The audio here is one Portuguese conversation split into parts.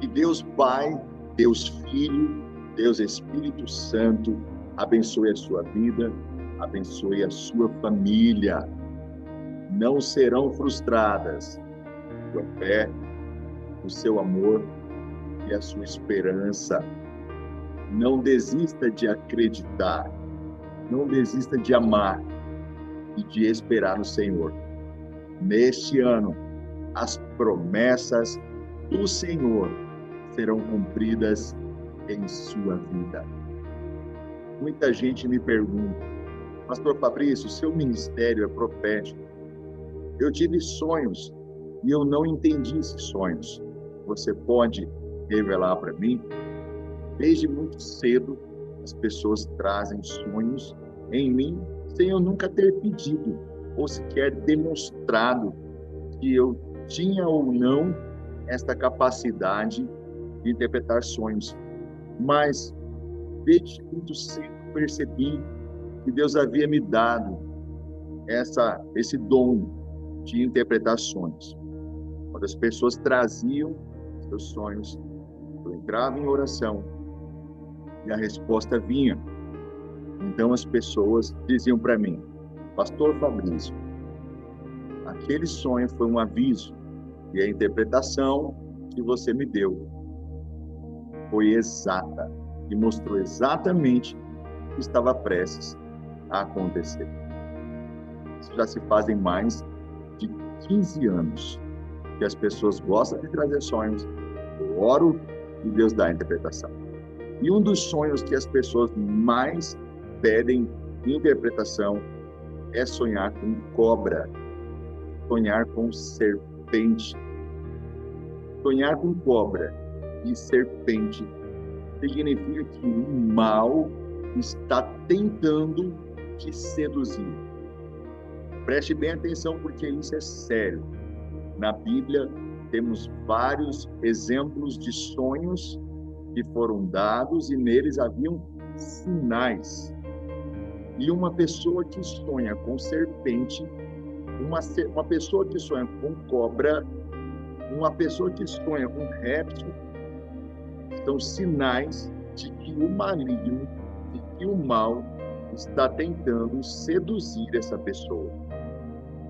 Que Deus Pai, Deus Filho, Deus Espírito Santo abençoe a sua vida, abençoe a sua família. Não serão frustradas sua fé, o seu amor e a sua esperança. Não desista de acreditar, não desista de amar e de esperar no Senhor. Neste ano, as promessas do Senhor serão cumpridas em sua vida. Muita gente me pergunta, Pastor Fabrício, seu ministério é profético. Eu tive sonhos e eu não entendi esses sonhos. Você pode revelar para mim? Desde muito cedo, as pessoas trazem sonhos em mim sem eu nunca ter pedido ou sequer demonstrado que eu tinha ou não esta capacidade de interpretar sonhos. Mas desde muito cedo percebi que Deus havia me dado essa esse dom de interpretar sonhos. Quando as pessoas traziam seus sonhos, eu entrava em oração e a resposta vinha. Então as pessoas diziam para mim: Pastor Fabrício, aquele sonho foi um aviso e a interpretação que você me deu foi exata e mostrou exatamente o que estava prestes a acontecer. Isso já se fazem mais de 15 anos que as pessoas gostam de trazer sonhos. Eu oro e Deus dá a interpretação. E um dos sonhos que as pessoas mais pedem interpretação é sonhar com cobra, sonhar com serpente. Sonhar com cobra e serpente significa que o mal está tentando te seduzir. Preste bem atenção porque isso é sério. Na Bíblia temos vários exemplos de sonhos que foram dados e neles haviam sinais. E uma pessoa que sonha com serpente, uma, uma pessoa que sonha com cobra, uma pessoa que sonha com réptil, são sinais de que o maligno, de que o mal está tentando seduzir essa pessoa.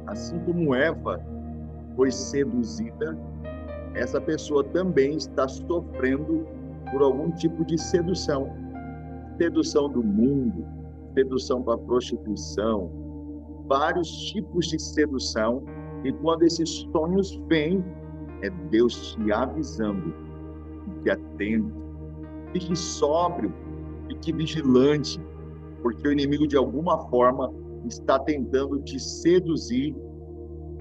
Assim como Eva foi seduzida, essa pessoa também está sofrendo por algum tipo de sedução. Sedução do mundo, sedução para prostituição, vários tipos de sedução. E quando esses sonhos vêm, é Deus te avisando. Fique atento, fique sóbrio, fique vigilante, porque o inimigo, de alguma forma, está tentando te seduzir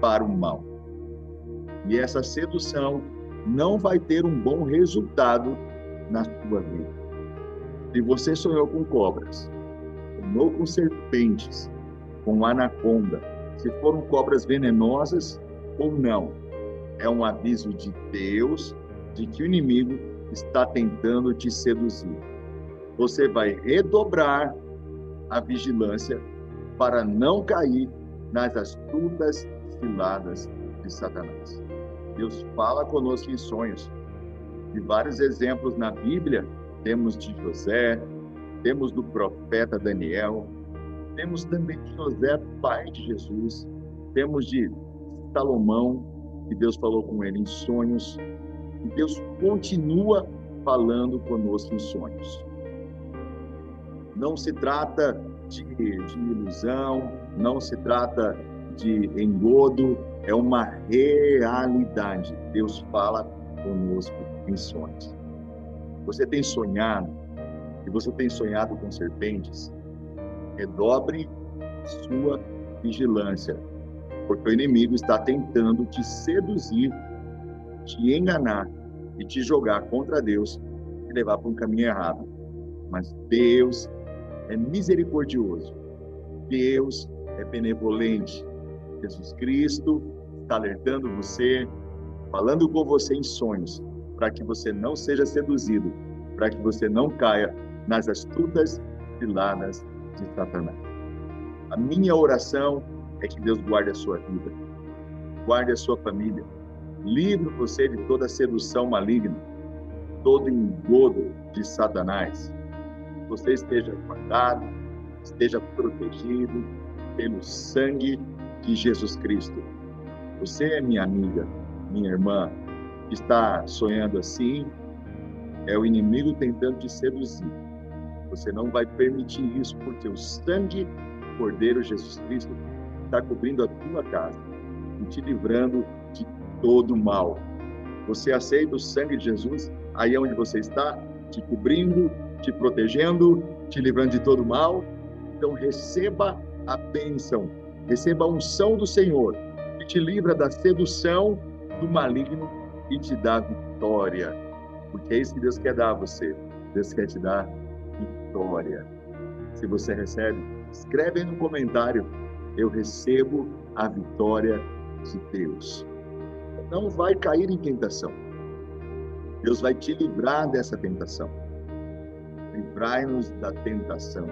para o mal. E essa sedução não vai ter um bom resultado na sua vida. Se você sonhou com cobras, sonhou com serpentes, com anaconda, se foram cobras venenosas ou não, é um aviso de Deus de que o inimigo está tentando te seduzir. Você vai redobrar a vigilância para não cair nas astutas ciladas de Satanás. Deus fala conosco em sonhos. E vários exemplos na Bíblia, temos de José, temos do profeta Daniel, temos também de José, pai de Jesus, temos de Salomão, que Deus falou com ele em sonhos, e Deus continua falando conosco em sonhos. Não se trata de, de ilusão, não se trata de engodo, é uma realidade. Deus fala conosco em sonhos. Você tem sonhado, e você tem sonhado com serpentes, redobre sua vigilância, porque o inimigo está tentando te seduzir, te enganar e te jogar contra Deus e levar para um caminho errado. Mas Deus é misericordioso, Deus é benevolente. Jesus Cristo está alertando você, falando com você em sonhos, para que você não seja seduzido, para que você não caia nas astutas ciladas de Satanás. A minha oração é que Deus guarde a sua vida, guarde a sua família, Livre você de toda sedução maligna, todo engodo de Satanás. Você esteja guardado, esteja protegido pelo sangue de Jesus Cristo. Você é minha amiga, minha irmã, que está sonhando assim, é o inimigo tentando te seduzir. Você não vai permitir isso, porque o sangue do Cordeiro Jesus Cristo está cobrindo a tua casa e te livrando de todo mal. Você aceita o sangue de Jesus aí onde você está, te cobrindo, te protegendo, te livrando de todo mal. Então receba a bênção, receba a unção do Senhor, que te livra da sedução do maligno e te dá vitória. Porque é isso que Deus quer dar a você. Deus quer te dar vitória. Se você recebe, escreve aí no comentário. Eu recebo a vitória de Deus. Não vai cair em tentação. Deus vai te livrar dessa tentação. Livrai-nos da tentação.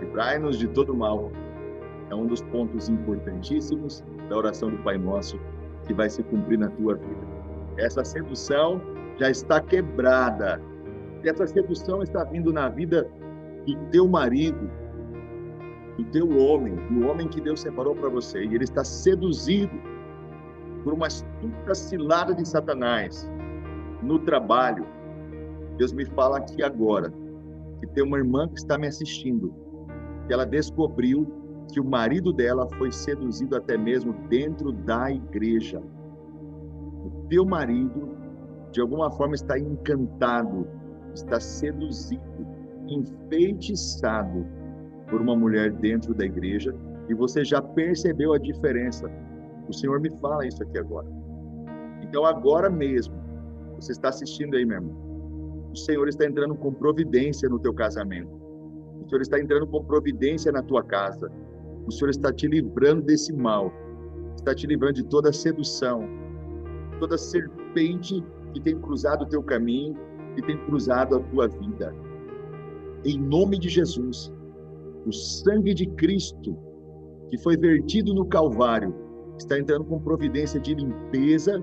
Livrai-nos de todo mal. É um dos pontos importantíssimos da oração do Pai Nosso que vai se cumprir na tua vida. Essa sedução já está quebrada. Essa sedução está vindo na vida do teu marido, do teu homem, do homem que Deus separou para você. E ele está seduzido por uma astuta cilada de Satanás no trabalho. Deus me fala aqui agora que tem uma irmã que está me assistindo, que ela descobriu que o marido dela foi seduzido até mesmo dentro da igreja. O teu marido, de alguma forma, está encantado, está seduzido, enfeitiçado por uma mulher dentro da igreja e você já percebeu a diferença. O Senhor me fala isso aqui agora. Então, agora mesmo, você está assistindo aí, meu irmão. O Senhor está entrando com providência no teu casamento. O Senhor está entrando com providência na tua casa. O Senhor está te livrando desse mal. Está te livrando de toda sedução, toda serpente que tem cruzado o teu caminho, que tem cruzado a tua vida. Em nome de Jesus, o sangue de Cristo que foi vertido no Calvário está entrando com providência de limpeza,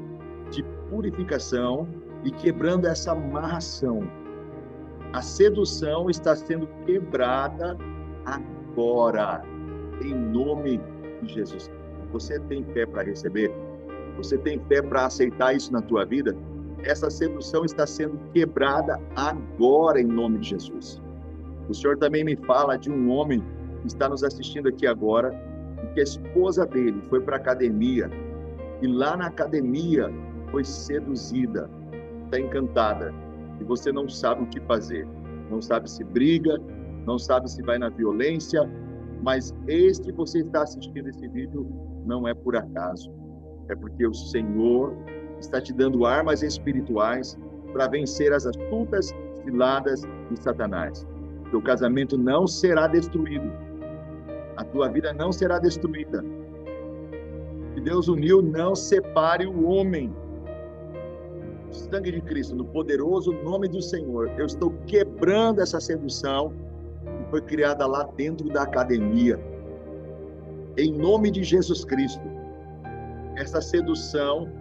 de purificação e quebrando essa amarração. A sedução está sendo quebrada agora, em nome de Jesus. Você tem fé para receber? Você tem fé para aceitar isso na tua vida? Essa sedução está sendo quebrada agora, em nome de Jesus. O Senhor também me fala de um homem que está nos assistindo aqui agora, que a esposa dele foi para a academia e lá na academia foi seduzida está encantada e você não sabe o que fazer. Não sabe se briga, não sabe se vai na violência, mas este você está assistindo esse vídeo não é por acaso. É porque o Senhor está te dando armas espirituais para vencer as astutas ciladas de Satanás. Teu casamento não será destruído. A tua vida não será destruída. Que Deus uniu, não separe o homem sangue de Cristo, no poderoso nome do Senhor, eu estou quebrando essa sedução que foi criada lá dentro da academia. Em nome de Jesus Cristo. Essa sedução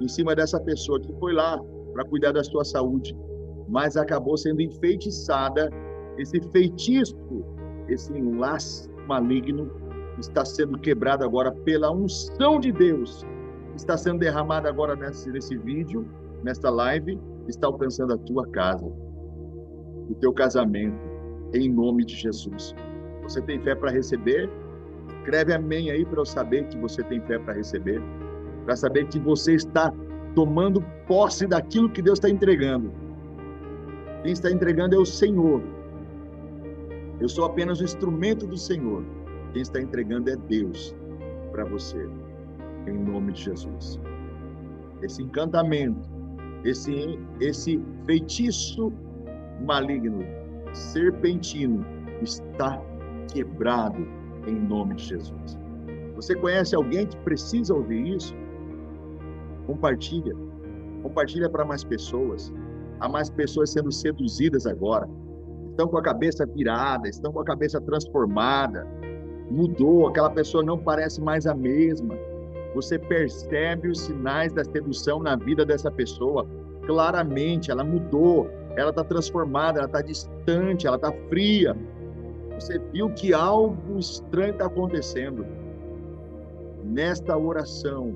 em cima dessa pessoa que foi lá para cuidar da sua saúde, mas acabou sendo enfeitiçada. Esse feitiço, esse enlace maligno, está sendo quebrado agora pela unção de Deus. Está sendo derramada agora nesse, nesse vídeo nesta live está alcançando a tua casa, o teu casamento, em nome de Jesus. Você tem fé para receber? Escreve amém aí para eu saber que você tem fé para receber, para saber que você está tomando posse daquilo que Deus está entregando. Quem está entregando é o Senhor. Eu sou apenas o instrumento do Senhor. Quem está entregando é Deus para você, em nome de Jesus. Esse encantamento, esse, esse feitiço maligno, serpentino, está quebrado em nome de Jesus. Você conhece alguém que precisa ouvir isso? Compartilha. Compartilha para mais pessoas. Há mais pessoas sendo seduzidas agora. Estão com a cabeça virada, estão com a cabeça transformada. Mudou, aquela pessoa não parece mais a mesma. Você percebe os sinais da sedução na vida dessa pessoa. Claramente, ela mudou, ela está transformada, ela está distante, ela está fria. Você viu que algo estranho está acontecendo. Nesta oração,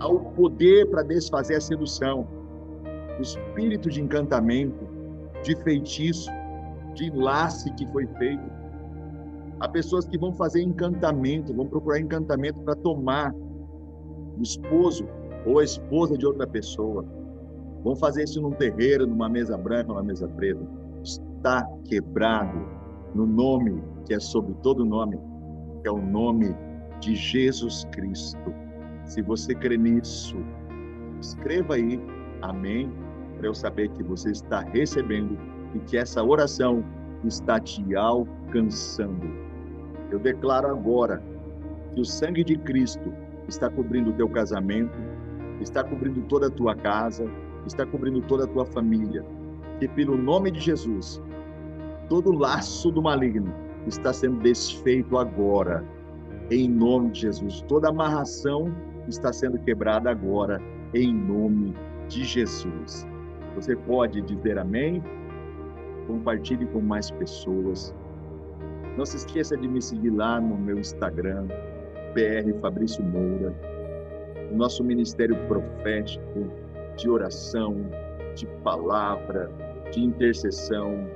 há o poder para desfazer a sedução, o espírito de encantamento, de feitiço, de enlace que foi feito Há pessoas que vão fazer encantamento, vão procurar encantamento para tomar o esposo ou a esposa de outra pessoa. Vão fazer isso num terreiro, numa mesa branca, numa mesa preta. Está quebrado no nome que é sobre todo nome, que é o nome de Jesus Cristo. Se você crê nisso, escreva aí amém, para eu saber que você está recebendo e que essa oração está te alcançando. Eu declaro agora que o sangue de Cristo está cobrindo o teu casamento, está cobrindo toda a tua casa, está cobrindo toda a tua família. Que pelo nome de Jesus, todo laço do maligno está sendo desfeito agora, em nome de Jesus. Toda amarração está sendo quebrada agora, em nome de Jesus. Você pode dizer amém? Compartilhe com mais pessoas. Não se esqueça de me seguir lá no meu Instagram, PR Fabrício Moura, o nosso ministério profético de oração, de palavra, de intercessão,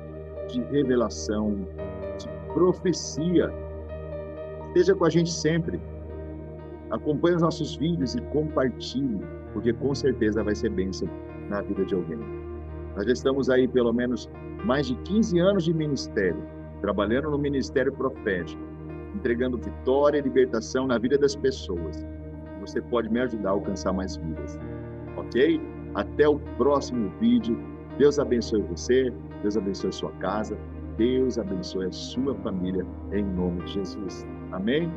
de revelação, de profecia. Esteja com a gente sempre. Acompanhe os nossos vídeos e compartilhe, porque com certeza vai ser bênção na vida de alguém. Nós já estamos aí pelo menos mais de 15 anos de ministério trabalhando no ministério profético, entregando vitória e libertação na vida das pessoas. Você pode me ajudar a alcançar mais vidas. Ok? Até o próximo vídeo. Deus abençoe você, Deus abençoe sua casa, Deus abençoe a sua família, em nome de Jesus. Amém?